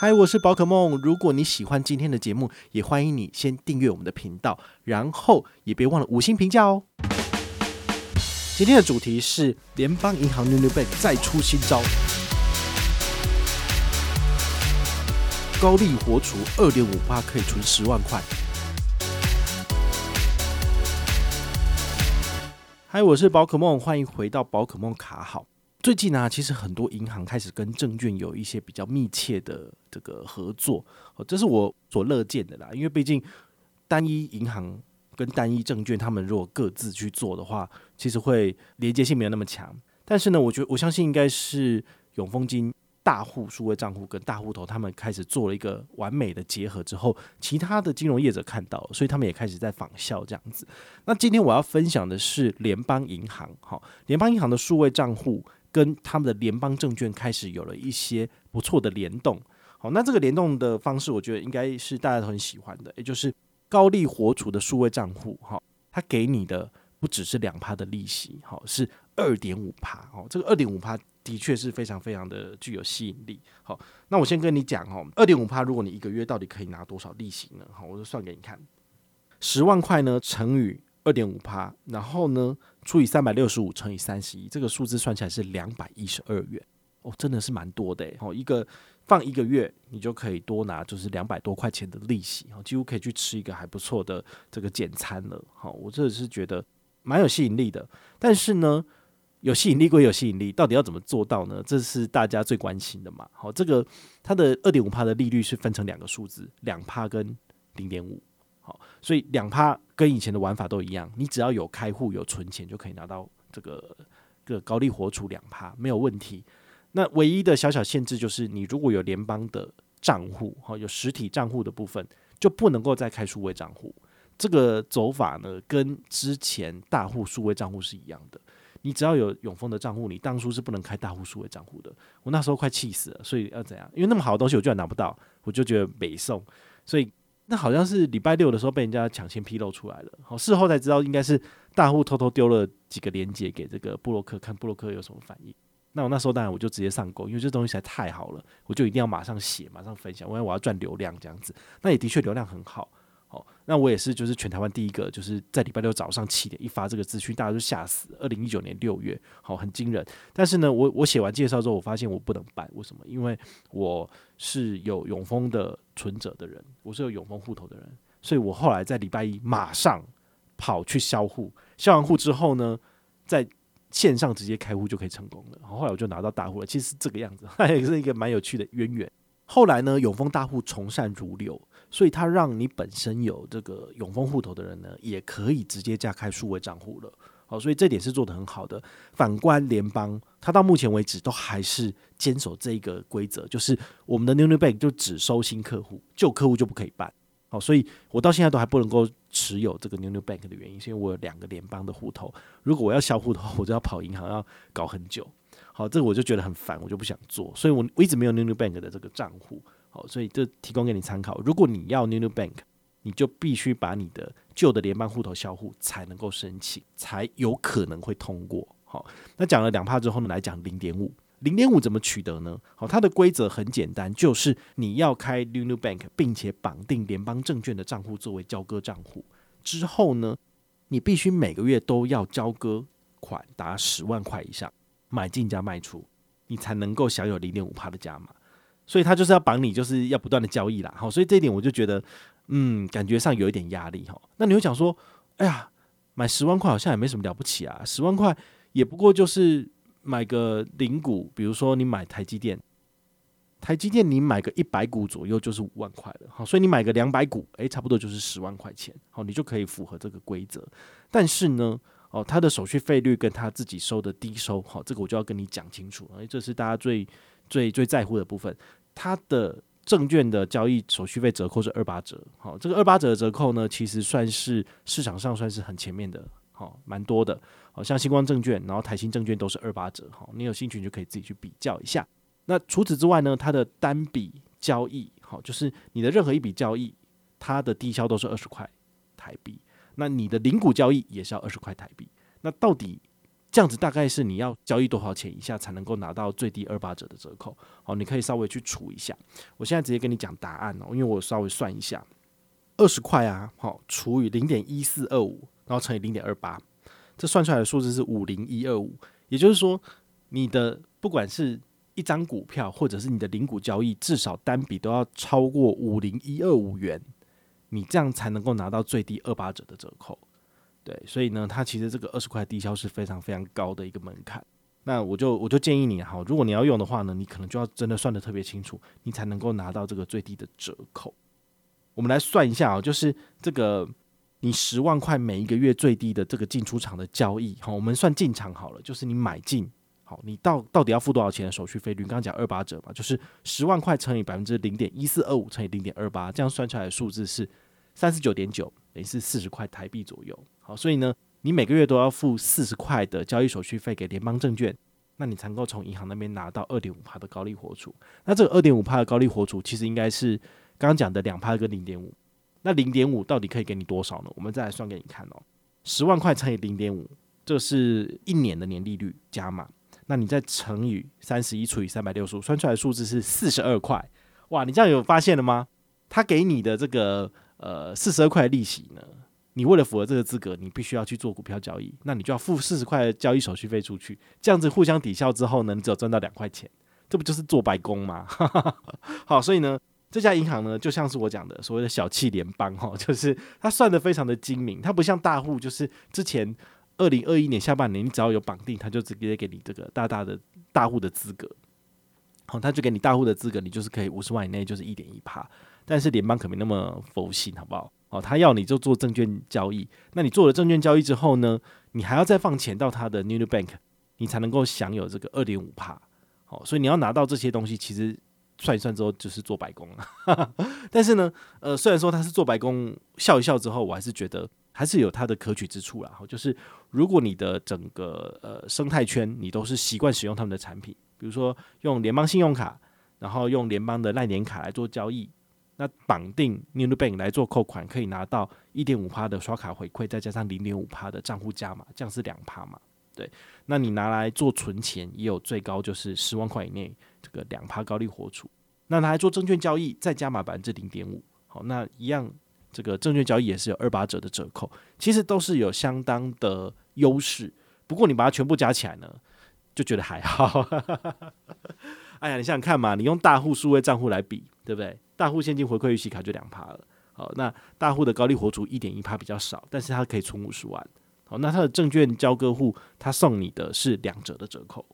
嗨，我是宝可梦。如果你喜欢今天的节目，也欢迎你先订阅我们的频道，然后也别忘了五星评价哦。今天的主题是联邦银行 New New Bank 再出新招，高利活储二点五八可以存十万块。嗨，我是宝可梦，欢迎回到宝可梦卡好。最近呢、啊，其实很多银行开始跟证券有一些比较密切的这个合作，这是我所乐见的啦。因为毕竟单一银行跟单一证券，他们如果各自去做的话，其实会连接性没有那么强。但是呢，我觉得我相信应该是永丰金大户数位账户跟大户头他们开始做了一个完美的结合之后，其他的金融业者看到，所以他们也开始在仿效这样子。那今天我要分享的是联邦银行，好，联邦银行的数位账户。跟他们的联邦证券开始有了一些不错的联动，好，那这个联动的方式，我觉得应该是大家都很喜欢的，也就是高利活储的数位账户，哈，它给你的不只是两趴的利息，好，是二点五趴，哦，这个二点五趴的确是非常非常的具有吸引力，好，那我先跟你讲，哦，二点五趴，如果你一个月到底可以拿多少利息呢？好，我就算给你看，十万块呢乘以二点五趴，然后呢，除以三百六十五乘以三十一，这个数字算起来是两百一十二元哦，真的是蛮多的哦。一个放一个月，你就可以多拿就是两百多块钱的利息哦，几乎可以去吃一个还不错的这个简餐了。好，我这是觉得蛮有吸引力的。但是呢，有吸引力归有吸引力，到底要怎么做到呢？这是大家最关心的嘛。好，这个它的二点五趴的利率是分成两个数字，两趴跟零点五。所以两趴跟以前的玩法都一样，你只要有开户有存钱就可以拿到这个个高利活储两趴没有问题。那唯一的小小限制就是，你如果有联邦的账户，哈，有实体账户的部分就不能够再开数位账户。这个走法呢，跟之前大户数位账户是一样的。你只要有永丰的账户，你当初是不能开大户数位账户的。我那时候快气死了，所以要怎样？因为那么好的东西我居然拿不到，我就觉得北宋，所以。那好像是礼拜六的时候被人家抢先披露出来了，好，事后才知道应该是大户偷偷丢了几个链接给这个布洛克，看布洛克有什么反应。那我那时候当然我就直接上钩，因为这东西实在太好了，我就一定要马上写，马上分享，因为我要赚流量这样子。那也的确流量很好。好，那我也是，就是全台湾第一个，就是在礼拜六早上七点一发这个资讯，大家都吓死。二零一九年六月，好，很惊人。但是呢，我我写完介绍之后，我发现我不能办，为什么？因为我是有永丰的存折的人，我是有永丰户头的人，所以我后来在礼拜一马上跑去销户，销完户之后呢，在线上直接开户就可以成功了。然后后来我就拿到大户了，其实是这个样子，也是一个蛮有趣的渊源。后来呢，永丰大户从善如流。所以，他让你本身有这个永丰户头的人呢，也可以直接加开数位账户了。好，所以这点是做得很好的。反观联邦，他到目前为止都还是坚守这一个规则，就是我们的 New New Bank 就只收新客户，旧客户就不可以办。好，所以我到现在都还不能够持有这个 New New Bank 的原因，是因为我有两个联邦的户头，如果我要销户的话，我就要跑银行，要搞很久。好，这个我就觉得很烦，我就不想做，所以我我一直没有 New New Bank 的这个账户。好，所以这提供给你参考。如果你要 New New Bank，你就必须把你的旧的联邦户头销户，才能够申请，才有可能会通过。好，那讲了两趴之后呢，来讲零点五。零点五怎么取得呢？好，它的规则很简单，就是你要开 New New Bank，并且绑定联邦证券的账户作为交割账户之后呢，你必须每个月都要交割款达十万块以上，买进加卖出，你才能够享有零点五帕的加码。所以他就是要绑你，就是要不断的交易啦。好，所以这一点我就觉得，嗯，感觉上有一点压力哈。那你会讲说，哎呀，买十万块好像也没什么了不起啊，十万块也不过就是买个零股，比如说你买台积电，台积电你买个一百股左右就是五万块了。好，所以你买个两百股，哎，差不多就是十万块钱。好，你就可以符合这个规则。但是呢，哦，他的手续费率跟他自己收的低收，好，这个我就要跟你讲清楚，因为这是大家最最最在乎的部分。它的证券的交易手续费折扣是二八折，好，这个二八折的折扣呢，其实算是市场上算是很前面的，好，蛮多的，好像星光证券，然后台新证券都是二八折，好，你有兴趣就可以自己去比较一下。那除此之外呢，它的单笔交易，好，就是你的任何一笔交易，它的低消都是二十块台币，那你的零股交易也是要二十块台币，那到底这样子大概是你要交易多少钱以下才能够拿到最低二八折的折扣？好，你可以稍微去除一下。我现在直接跟你讲答案哦，因为我稍微算一下，二十块啊，好除以零点一四二五，然后乘以零点二八，这算出来的数字是五零一二五。也就是说，你的不管是一张股票，或者是你的零股交易，至少单笔都要超过五零一二五元，你这样才能够拿到最低二八折的折扣。对，所以呢，它其实这个二十块低消是非常非常高的一个门槛。那我就我就建议你哈，如果你要用的话呢，你可能就要真的算得特别清楚，你才能够拿到这个最低的折扣。我们来算一下啊，就是这个你十万块每一个月最低的这个进出场的交易，好，我们算进场好了，就是你买进，好，你到到底要付多少钱的手续费率？刚刚讲二八折嘛，就是十万块乘以百分之零点一四二五乘以零点二八，这样算出来的数字是三十九点九，等于是四十块台币左右。好，所以呢，你每个月都要付四十块的交易手续费给联邦证券，那你才能够从银行那边拿到二点五趴的高利活储。那这个二点五趴的高利活储，其实应该是刚刚讲的两趴跟零点五。那零点五到底可以给你多少呢？我们再来算给你看哦。十万块乘以零点五，这是一年的年利率加码。那你再乘以三十一除以三百六十五，算出来的数字是四十二块。哇，你这样有发现了吗？他给你的这个呃四十二块利息呢？你为了符合这个资格，你必须要去做股票交易，那你就要付四十块的交易手续费出去，这样子互相抵消之后呢，你只有赚到两块钱，这不就是做白工吗？好，所以呢，这家银行呢，就像是我讲的所谓的小气联邦哈，就是它算得非常的精明，它不像大户，就是之前二零二一年下半年，你只要有绑定，它就直接给你这个大大的大户的资格，好，他就给你大户的资格，你就是可以五十万以内就是一点一趴，但是联邦可没那么佛心，好不好？哦，他要你就做证券交易，那你做了证券交易之后呢，你还要再放钱到他的 New Bank，你才能够享有这个二点五趴。好，所以你要拿到这些东西，其实算一算之后就是做白工了。但是呢，呃，虽然说他是做白工，笑一笑之后，我还是觉得还是有它的可取之处啦。就是如果你的整个呃生态圈你都是习惯使用他们的产品，比如说用联邦信用卡，然后用联邦的赖年卡来做交易。那绑定 New Bank 来做扣款，可以拿到一点五趴的刷卡回馈，再加上零点五趴的账户加码，这样是两趴嘛？对。那你拿来做存钱，也有最高就是十万块以内这个两趴高利活储。那拿来做证券交易，再加码百分之零点五，好，那一样这个证券交易也是有二八折的折扣，其实都是有相当的优势。不过你把它全部加起来呢，就觉得还好。哎呀，你想想看嘛，你用大户数位账户来比，对不对？大户现金回馈预期卡就两趴了，好，那大户的高利活储一点一趴比较少，但是它可以存五十万，好，那它的证券交割户，它送你的是两折的折扣，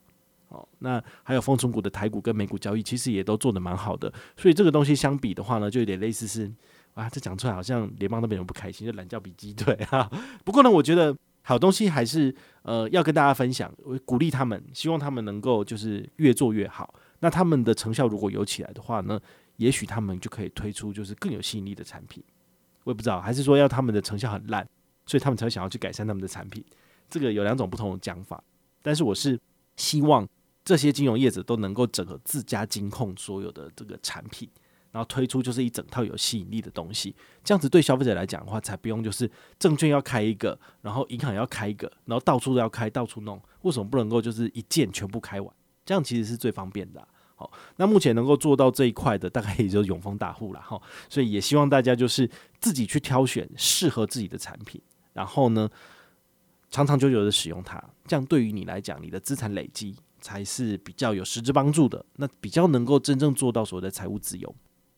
好，那还有丰存股的台股跟美股交易，其实也都做得蛮好的，所以这个东西相比的话呢，就有点类似是，啊，这讲出来好像联邦那边人不开心，就懒叫比鸡腿哈。不过呢，我觉得好东西还是呃要跟大家分享，我鼓励他们，希望他们能够就是越做越好。那他们的成效如果有起来的话呢，也许他们就可以推出就是更有吸引力的产品，我也不知道，还是说要他们的成效很烂，所以他们才会想要去改善他们的产品。这个有两种不同的讲法，但是我是希望这些金融业者都能够整合自家金控所有的这个产品，然后推出就是一整套有吸引力的东西，这样子对消费者来讲的话，才不用就是证券要开一个，然后银行要开一个，然后到处都要开，到处弄，为什么不能够就是一键全部开完？这样其实是最方便的。好，那目前能够做到这一块的，大概也就是永丰大户了哈。所以也希望大家就是自己去挑选适合自己的产品，然后呢，长长久久的使用它，这样对于你来讲，你的资产累积才是比较有实质帮助的，那比较能够真正做到所谓的财务自由。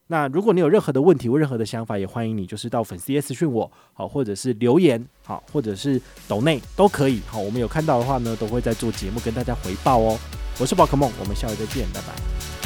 那如果你有任何的问题或任何的想法，也欢迎你就是到粉丝页私讯我，好，或者是留言，好，或者是抖内都可以，好，我们有看到的话呢，都会在做节目跟大家回报哦。我是宝可梦，我们下回再见，拜拜。